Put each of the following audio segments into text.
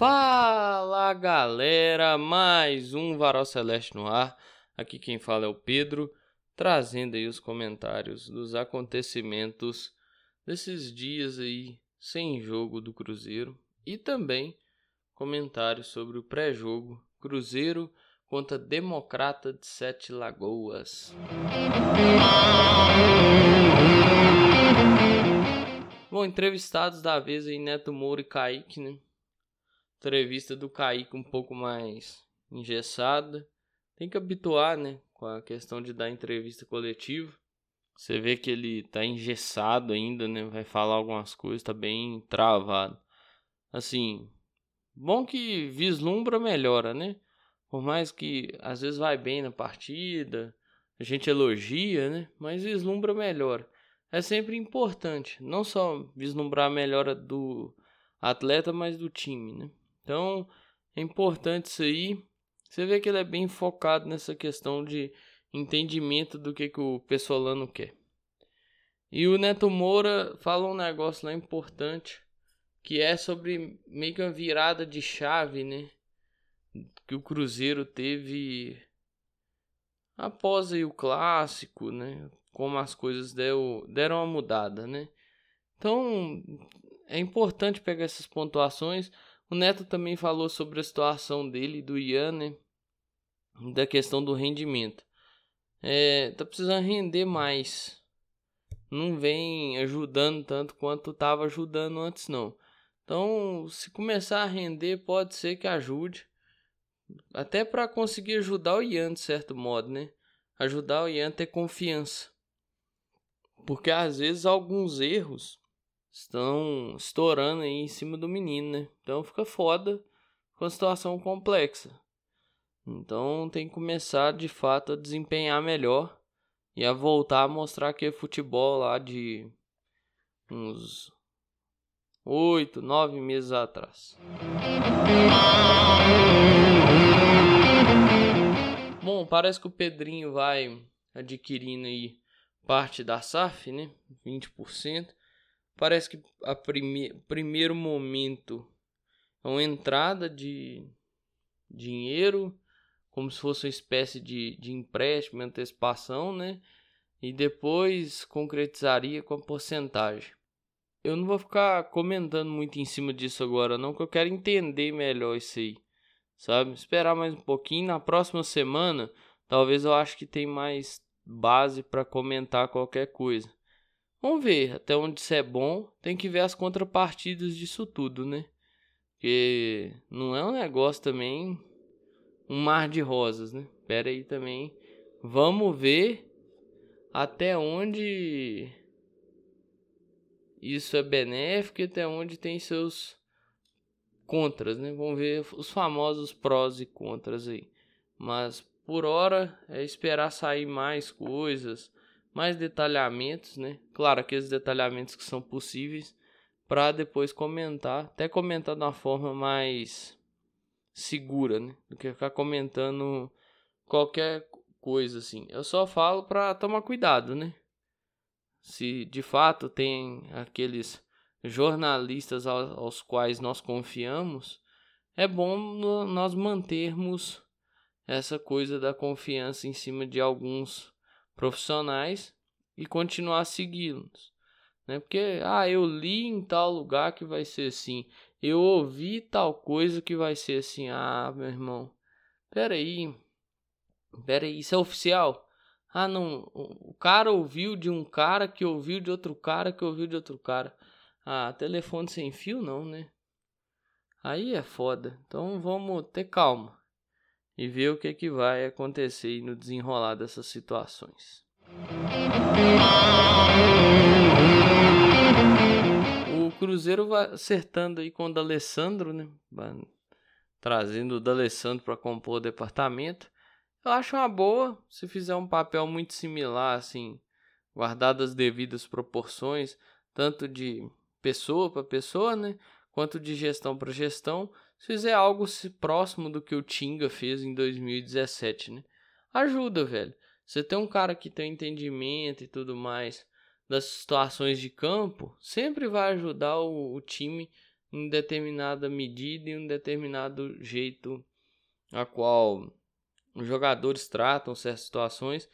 Fala galera, mais um Varal Celeste no ar. Aqui quem fala é o Pedro, trazendo aí os comentários dos acontecimentos desses dias aí sem jogo do Cruzeiro e também comentários sobre o pré-jogo Cruzeiro contra Democrata de Sete Lagoas. Bom, entrevistados da vez aí Neto Moura e Kaique, né? Entrevista do Kaique um pouco mais engessada. Tem que habituar, né? Com a questão de dar entrevista coletiva. Você vê que ele tá engessado ainda, né? Vai falar algumas coisas, tá bem travado. Assim, bom que vislumbra melhora, né? Por mais que às vezes vai bem na partida, a gente elogia, né? Mas vislumbra melhora. É sempre importante, não só vislumbrar a melhora do atleta, mas do time, né? Então, é importante isso aí. Você vê que ele é bem focado nessa questão de entendimento do que, que o Pessolano quer. E o Neto Moura fala um negócio lá importante, que é sobre meio que uma virada de chave, né? Que o Cruzeiro teve após aí o clássico, né? Como as coisas deu, deram uma mudada, né? Então, é importante pegar essas pontuações o Neto também falou sobre a situação dele, do Ian, né? Da questão do rendimento. É, tá precisando render mais. Não vem ajudando tanto quanto tava ajudando antes, não. Então, se começar a render, pode ser que ajude. Até para conseguir ajudar o Ian, de certo modo, né? Ajudar o Ian a ter confiança. Porque às vezes alguns erros estão estourando aí em cima do menino, né? Então fica foda com a situação complexa. Então tem que começar de fato a desempenhar melhor e a voltar a mostrar que é futebol lá de uns oito, nove meses atrás. Bom, parece que o Pedrinho vai adquirindo aí parte da SAF, né? 20%. Parece que a prime primeiro momento é uma entrada de dinheiro, como se fosse uma espécie de, de empréstimo, antecipação, né? E depois concretizaria com a porcentagem. Eu não vou ficar comentando muito em cima disso agora, não, que eu quero entender melhor isso aí, sabe? Esperar mais um pouquinho. Na próxima semana, talvez eu acho que tem mais base para comentar qualquer coisa. Vamos ver até onde isso é bom. Tem que ver as contrapartidas disso tudo, né? Porque não é um negócio também um mar de rosas, né? Pera aí também. Vamos ver até onde isso é benéfico e até onde tem seus contras, né? Vamos ver os famosos prós e contras aí. Mas por hora é esperar sair mais coisas mais detalhamentos, né? Claro, aqueles detalhamentos que são possíveis para depois comentar, até comentar de uma forma mais segura, né? Do que ficar comentando qualquer coisa assim. Eu só falo para tomar cuidado, né? Se de fato tem aqueles jornalistas aos quais nós confiamos, é bom nós mantermos essa coisa da confiança em cima de alguns profissionais e continuar seguindo-nos. Né? Porque, ah, eu li em tal lugar que vai ser assim, eu ouvi tal coisa que vai ser assim. Ah, meu irmão, peraí, peraí, isso é oficial? Ah, não, o cara ouviu de um cara que ouviu de outro cara que ouviu de outro cara. Ah, telefone sem fio não, né? Aí é foda. Então vamos ter calma e ver o que, que vai acontecer no desenrolar dessas situações. O Cruzeiro vai acertando aí com o D'Alessandro, né? Trazendo o D'Alessandro para compor o departamento. Eu acho uma boa se fizer um papel muito similar, assim, guardadas as devidas proporções, tanto de pessoa para pessoa, né? Quanto de gestão para gestão fizer algo próximo do que o Tinga fez em 2017, né? Ajuda, velho. Você tem um cara que tem entendimento e tudo mais das situações de campo, sempre vai ajudar o, o time em determinada medida e um determinado jeito a qual os jogadores tratam certas situações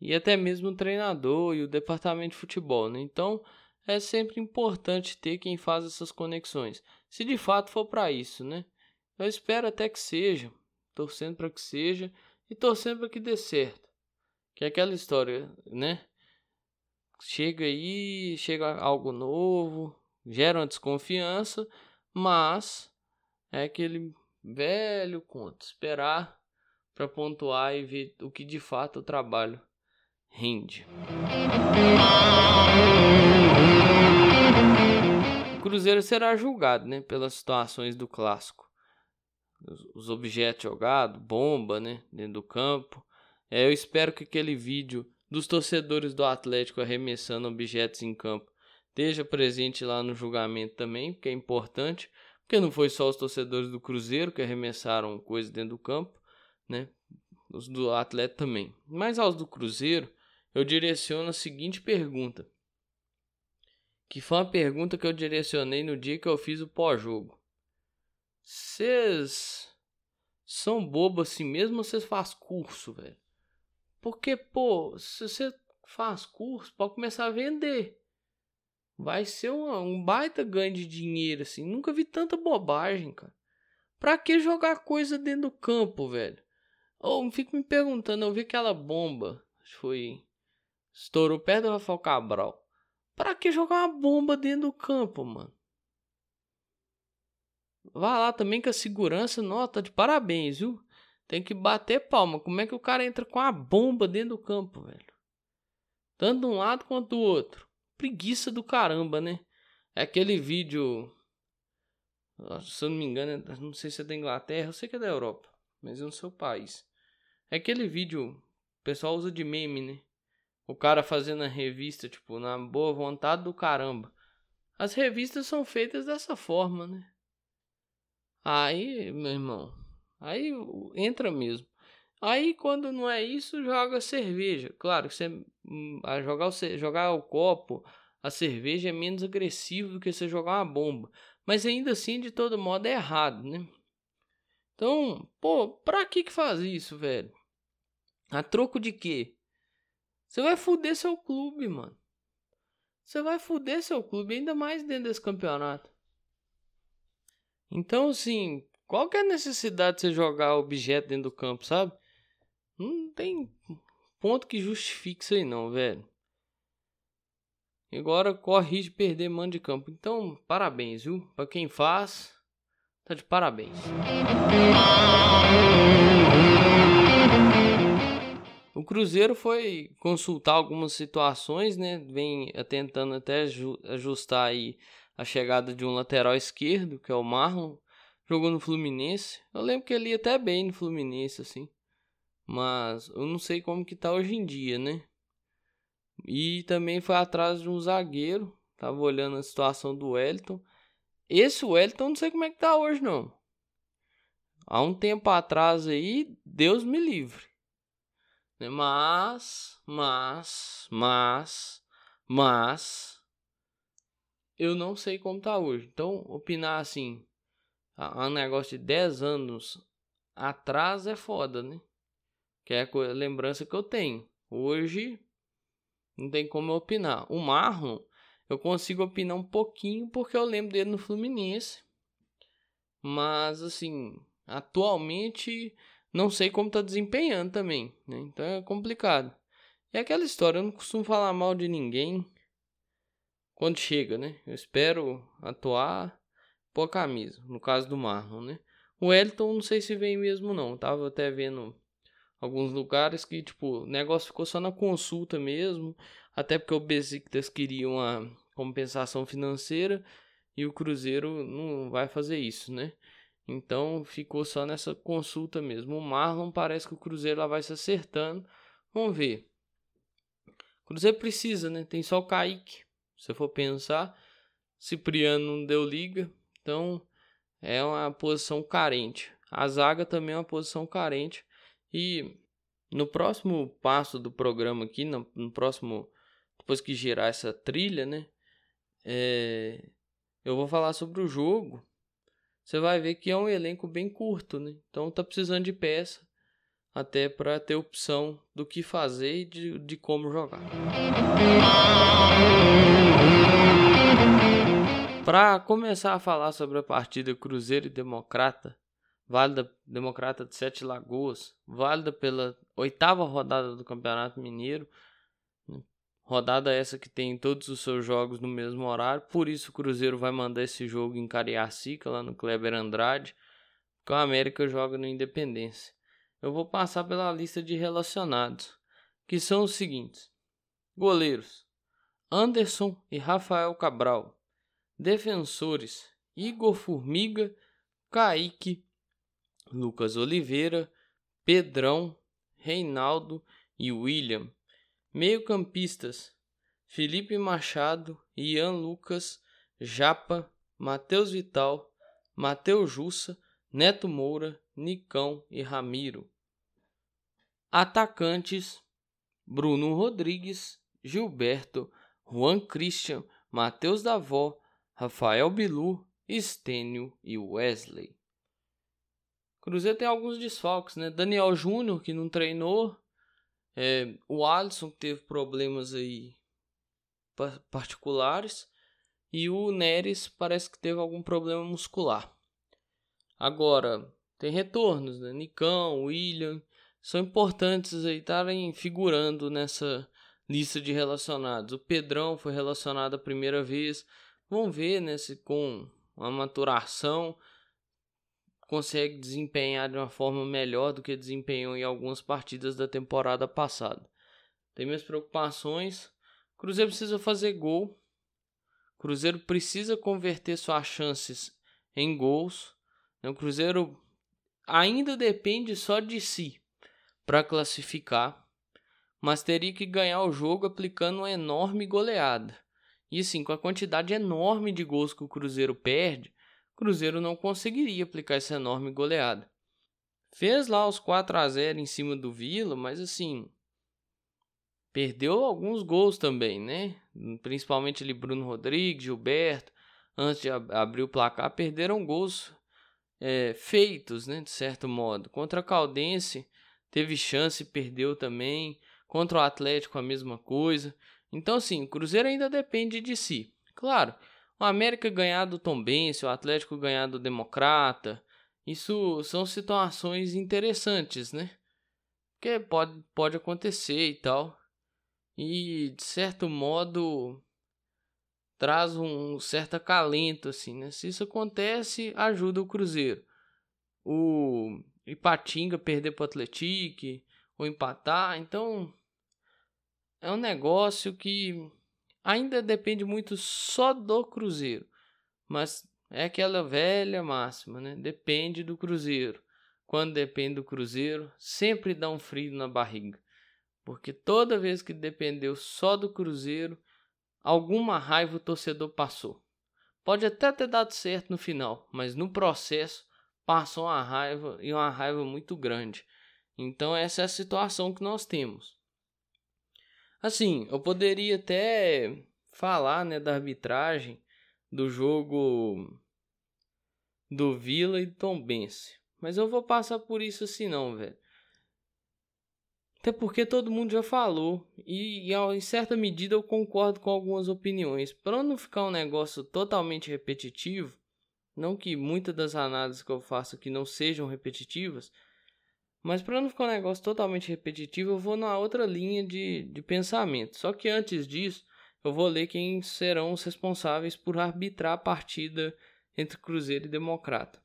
e até mesmo o treinador e o departamento de futebol, né? Então, é sempre importante ter quem faz essas conexões. Se de fato for para isso, né? Eu espero até que seja, torcendo para que seja e torcendo para que dê certo. Que é aquela história, né? Chega aí, chega algo novo, gera uma desconfiança, mas é aquele velho conto, esperar para pontuar e ver o que de fato o trabalho rende. Cruzeiro será julgado, né, pelas situações do clássico. Os, objetos jogados, bomba, né, dentro do campo. É, eu espero que aquele vídeo dos torcedores do Atlético arremessando objetos em campo esteja presente lá no julgamento também, porque é importante, porque não foi só os torcedores do Cruzeiro que arremessaram coisas dentro do campo, né? Os do Atlético também. Mas aos do Cruzeiro, eu direciono a seguinte pergunta. Que foi uma pergunta que eu direcionei no dia que eu fiz o pós-jogo. Vocês são bobos assim mesmo ou vocês fazem curso, velho? Porque, pô, se você faz curso, pode começar a vender. Vai ser uma, um baita ganho de dinheiro, assim. Nunca vi tanta bobagem, cara. Pra que jogar coisa dentro do campo, velho? Ou oh, fico me perguntando, eu vi aquela bomba. Foi. Estourou perto do Rafael Cabral. Pra que jogar uma bomba dentro do campo, mano? Vá lá também com a segurança, nota de parabéns, viu? Tem que bater palma. Como é que o cara entra com a bomba dentro do campo, velho? Tanto de um lado quanto do outro preguiça do caramba, né? É aquele vídeo. Se eu não me engano, não sei se é da Inglaterra, eu sei que é da Europa, mas é no seu país. É aquele vídeo. O pessoal usa de meme, né? O cara fazendo a revista, tipo, na boa vontade do caramba. As revistas são feitas dessa forma, né? Aí, meu irmão, aí entra mesmo. Aí quando não é isso, joga cerveja. Claro que você hum, a jogar o, jogar o copo, a cerveja é menos agressivo do que você jogar uma bomba. Mas ainda assim, de todo modo, é errado, né? Então, pô, pra que que faz isso, velho? A troco de quê? Você vai fuder seu clube, mano. Você vai fuder seu clube, ainda mais dentro desse campeonato. Então, assim, qual que é a necessidade de você jogar objeto dentro do campo, sabe? Não tem ponto que justifique isso aí não, velho. Agora corre de perder mano de campo. Então, parabéns, viu? Pra quem faz, tá de parabéns. O Cruzeiro foi consultar algumas situações, né? Vem tentando até ajustar aí a chegada de um lateral esquerdo, que é o Marlon. Jogou no Fluminense. Eu lembro que ele ia até bem no Fluminense, assim. Mas eu não sei como que tá hoje em dia, né? E também foi atrás de um zagueiro. Tava olhando a situação do Wellington. Esse Wellington não sei como é que tá hoje, não. Há um tempo atrás aí, Deus me livre. Mas, mas, mas, mas, eu não sei como tá hoje. Então, opinar assim, a um negócio de 10 anos atrás é foda, né? Que é a lembrança que eu tenho. Hoje não tem como eu opinar. O Marlon, eu consigo opinar um pouquinho porque eu lembro dele no Fluminense. Mas assim, atualmente não sei como tá desempenhando também, né? Então é complicado. É aquela história, eu não costumo falar mal de ninguém quando chega, né? Eu espero atuar por camisa, no caso do Marlon, né? O Elton não sei se vem mesmo não, tava até vendo alguns lugares que, tipo, o negócio ficou só na consulta mesmo, até porque o Besiktas queria uma compensação financeira e o Cruzeiro não vai fazer isso, né? Então ficou só nessa consulta mesmo. O Marlon parece que o Cruzeiro lá vai se acertando. Vamos ver. O Cruzeiro precisa, né? Tem só o Kaique. Se for pensar, Cipriano não deu liga, então é uma posição carente. A zaga também é uma posição carente. E no próximo passo do programa aqui, no, no próximo, depois que girar essa trilha, né? É, eu vou falar sobre o jogo. Você vai ver que é um elenco bem curto, né? Então tá precisando de peça até para ter opção do que fazer e de, de como jogar. Para começar a falar sobre a partida Cruzeiro e Democrata, válida Democrata de Sete Lagoas, válida pela oitava rodada do Campeonato Mineiro, rodada essa que tem todos os seus jogos no mesmo horário, por isso o Cruzeiro vai mandar esse jogo em Cariacica, lá no Kleber Andrade, porque o América joga no Independência. Eu vou passar pela lista de relacionados, que são os seguintes: goleiros Anderson e Rafael Cabral, defensores Igor Formiga, Kaique, Lucas Oliveira, Pedrão, Reinaldo e William, meio-campistas Felipe Machado, Ian Lucas, Japa, Matheus Vital, Matheus Jussa, Neto Moura, Nicão e Ramiro. Atacantes: Bruno Rodrigues, Gilberto, Juan Christian, Matheus Davó, Rafael Bilu, Estênio e Wesley. Cruzeiro tem alguns desfalques, né? Daniel Júnior, que não treinou. É, o Alisson, teve problemas aí particulares. E o Neres parece que teve algum problema muscular. Agora, tem retornos, né? Nicão, William são importantes aí estarem figurando nessa lista de relacionados. O Pedrão foi relacionado a primeira vez. Vamos ver né, se com uma maturação consegue desempenhar de uma forma melhor do que desempenhou em algumas partidas da temporada passada. Tem minhas preocupações. Cruzeiro precisa fazer gol. Cruzeiro precisa converter suas chances em gols. O Cruzeiro ainda depende só de si para classificar, mas teria que ganhar o jogo aplicando uma enorme goleada. E assim, com a quantidade enorme de gols que o Cruzeiro perde, Cruzeiro não conseguiria aplicar essa enorme goleada. Fez lá os 4 a 0 em cima do Vila, mas assim, perdeu alguns gols também, né? Principalmente ali Bruno Rodrigues, Gilberto, antes de abrir o placar, perderam gols é, feitos, né, de certo modo. Contra a Caldense, teve chance, perdeu também. Contra o Atlético a mesma coisa. Então, assim, o Cruzeiro ainda depende de si. Claro, o América ganhar do Tombense, o Atlético ganhar do Democrata, isso são situações interessantes, né? Porque pode, pode acontecer e tal. E, de certo modo, traz um certo acalento, assim, né? Se isso acontece, ajuda o Cruzeiro. O Ipatinga perder para o Atlético ou empatar. Então é um negócio que ainda depende muito só do Cruzeiro. Mas é aquela velha máxima, né? Depende do Cruzeiro. Quando depende do Cruzeiro, sempre dá um frio na barriga. Porque toda vez que dependeu só do Cruzeiro, alguma raiva o torcedor passou. Pode até ter dado certo no final, mas no processo passou uma raiva e uma raiva muito grande. Então essa é a situação que nós temos. Assim, eu poderia até falar, né, da arbitragem do jogo do Vila e Tombense, mas eu vou passar por isso assim não, velho. Até porque todo mundo já falou e, e em certa medida eu concordo com algumas opiniões. Para não ficar um negócio totalmente repetitivo, não que muitas das análises que eu faço aqui não sejam repetitivas, mas para não ficar um negócio totalmente repetitivo, eu vou na outra linha de, de pensamento. Só que antes disso, eu vou ler quem serão os responsáveis por arbitrar a partida entre Cruzeiro e Democrata.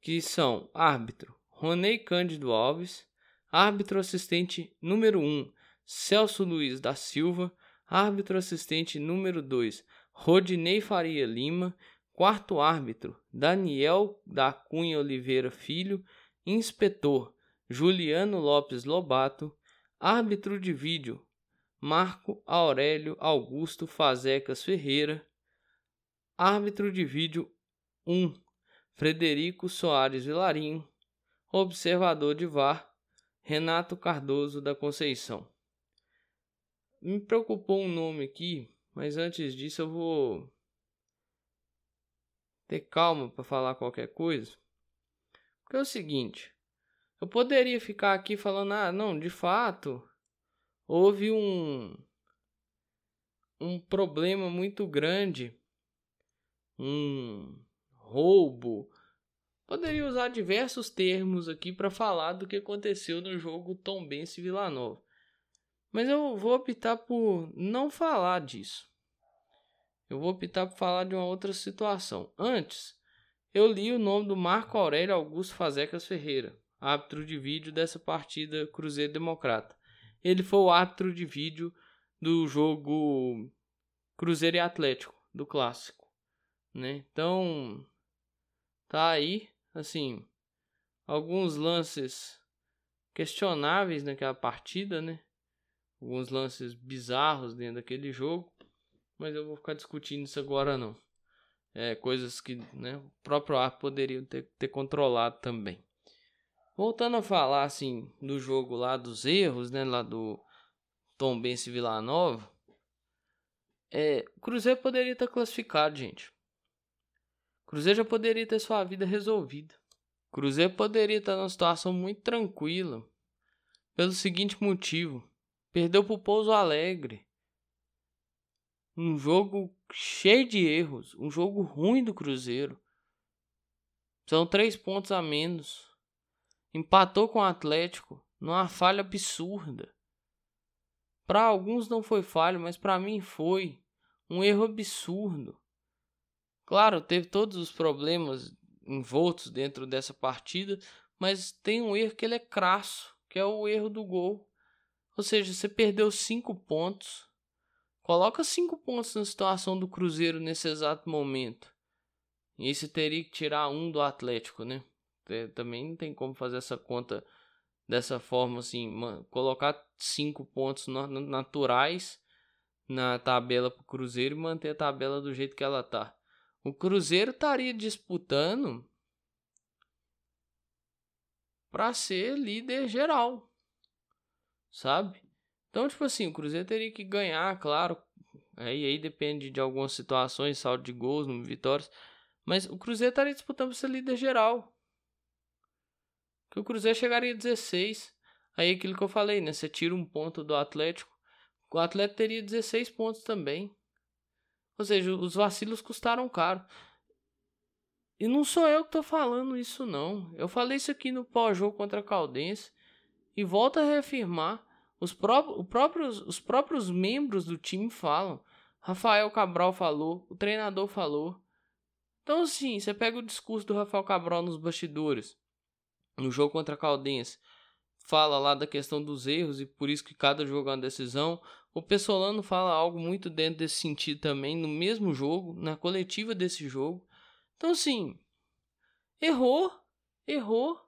Que são árbitro Ronei Cândido Alves, árbitro assistente número 1 Celso Luiz da Silva, árbitro assistente número 2 Rodinei Faria Lima Quarto árbitro, Daniel da Cunha Oliveira Filho. Inspetor, Juliano Lopes Lobato. Árbitro de vídeo, Marco Aurélio Augusto Fazecas Ferreira. Árbitro de vídeo 1, Frederico Soares Vilarinho. Observador de VAR, Renato Cardoso da Conceição. Me preocupou um nome aqui, mas antes disso eu vou ter calma para falar qualquer coisa. Porque é o seguinte, eu poderia ficar aqui falando, ah, não, de fato, houve um um problema muito grande, um roubo. Poderia usar diversos termos aqui para falar do que aconteceu no jogo Tom Benz Vila Nova. Mas eu vou optar por não falar disso. Eu vou optar por falar de uma outra situação. Antes, eu li o nome do Marco Aurélio Augusto Fazecas Ferreira, árbitro de vídeo dessa partida Cruzeiro Democrata. Ele foi o árbitro de vídeo do jogo Cruzeiro e Atlético, do clássico, né? Então, tá aí, assim, alguns lances questionáveis naquela partida, né? Alguns lances bizarros dentro daquele jogo, mas eu vou ficar discutindo isso agora não. É, coisas que né, o próprio ar poderia ter, ter controlado também. Voltando a falar assim do jogo lá dos erros, né, lá do Tom Bense Vila Nova, é, o Cruzeiro poderia estar classificado, gente. O Cruzeiro já poderia ter sua vida resolvida. O Cruzeiro poderia estar numa situação muito tranquila. Pelo seguinte motivo: perdeu para o Pouso Alegre. Um jogo cheio de erros, um jogo ruim do Cruzeiro. São três pontos a menos. Empatou com o Atlético numa falha absurda. Para alguns não foi falha, mas para mim foi um erro absurdo. Claro, teve todos os problemas envoltos dentro dessa partida, mas tem um erro que ele é crasso, que é o erro do gol. Ou seja, você perdeu cinco pontos Coloca cinco pontos na situação do Cruzeiro nesse exato momento. E aí você teria que tirar um do Atlético, né? Também não tem como fazer essa conta dessa forma assim. Colocar cinco pontos naturais na tabela para o Cruzeiro e manter a tabela do jeito que ela tá. O Cruzeiro estaria disputando para ser líder geral, sabe? Então, tipo assim, o Cruzeiro teria que ganhar, claro. Aí, aí depende de algumas situações, saldo de gols, número de vitórias. Mas o Cruzeiro estaria disputando ser líder geral. Que o Cruzeiro chegaria a 16. Aí aquilo que eu falei, né? Você tira um ponto do Atlético. O Atlético teria 16 pontos também. Ou seja, os vacilos custaram caro. E não sou eu que tô falando isso, não. Eu falei isso aqui no pós-jogo contra a Caldense. E volto a reafirmar. Os, pró próprios, os próprios membros do time falam. Rafael Cabral falou, o treinador falou. Então, assim, você pega o discurso do Rafael Cabral nos bastidores, no jogo contra a Caldense, fala lá da questão dos erros e por isso que cada jogo é uma decisão. O Pessolano fala algo muito dentro desse sentido também, no mesmo jogo, na coletiva desse jogo. Então, assim, errou, errou.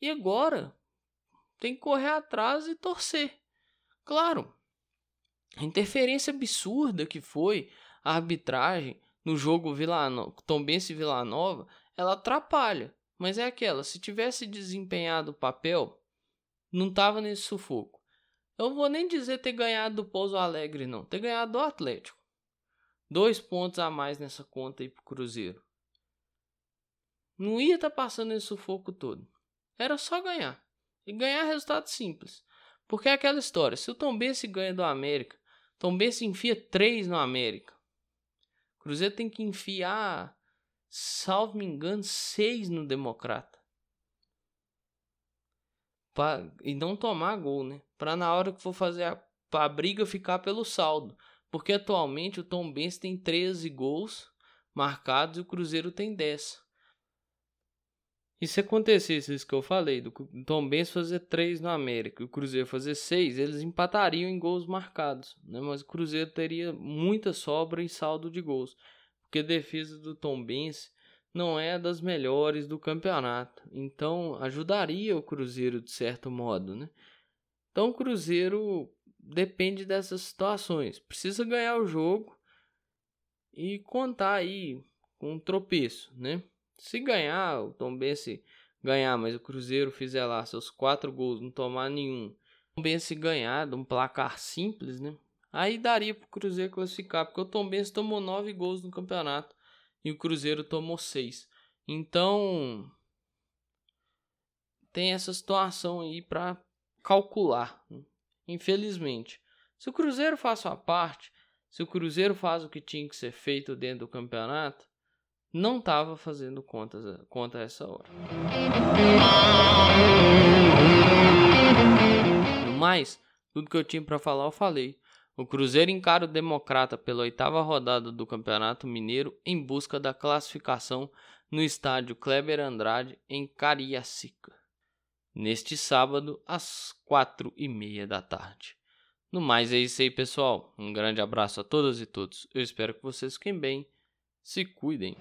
E agora? Tem que correr atrás e torcer. Claro, a interferência absurda que foi a arbitragem no jogo. Tombense Vila Nova, ela atrapalha. Mas é aquela, se tivesse desempenhado o papel, não tava nesse sufoco. Eu não vou nem dizer ter ganhado do Pouso Alegre, não. Ter ganhado do Atlético. Dois pontos a mais nessa conta aí pro Cruzeiro. Não ia estar tá passando esse sufoco todo. Era só ganhar. E ganhar resultado simples. Porque é aquela história, se o Tom Bense ganha do América, Tom Bense enfia 3 no América. Cruzeiro tem que enfiar, salvo me engano, 6 no Democrata. Pra, e não tomar gol, né? Pra na hora que for fazer a, a briga ficar pelo saldo. Porque atualmente o Tom Bense tem 13 gols marcados e o Cruzeiro tem 10. E se acontecesse isso que eu falei, do Tom Benz fazer 3 no América e o Cruzeiro fazer 6, eles empatariam em gols marcados, né? Mas o Cruzeiro teria muita sobra em saldo de gols, porque a defesa do Tom Benz não é das melhores do campeonato. Então, ajudaria o Cruzeiro de certo modo, né? Então, o Cruzeiro depende dessas situações. Precisa ganhar o jogo e contar aí com um tropeço, né? Se ganhar, o Tom Bense ganhar, mas o Cruzeiro fizer lá seus quatro gols, não tomar nenhum. O Tom Bense ganhar de um placar simples, né? Aí daria pro Cruzeiro classificar, porque o Tom Bense tomou nove gols no campeonato. e o Cruzeiro tomou 6. Então, tem essa situação aí para calcular. Infelizmente, se o Cruzeiro faz sua parte, se o Cruzeiro faz o que tinha que ser feito dentro do campeonato, não estava fazendo contas conta essa hora. No mais, tudo que eu tinha para falar eu falei. O Cruzeiro encara o Democrata pela oitava rodada do Campeonato Mineiro em busca da classificação no estádio Kleber Andrade em Cariacica neste sábado às quatro e meia da tarde. No mais é isso aí, pessoal. Um grande abraço a todas e todos. Eu espero que vocês fiquem bem. Se cuidem.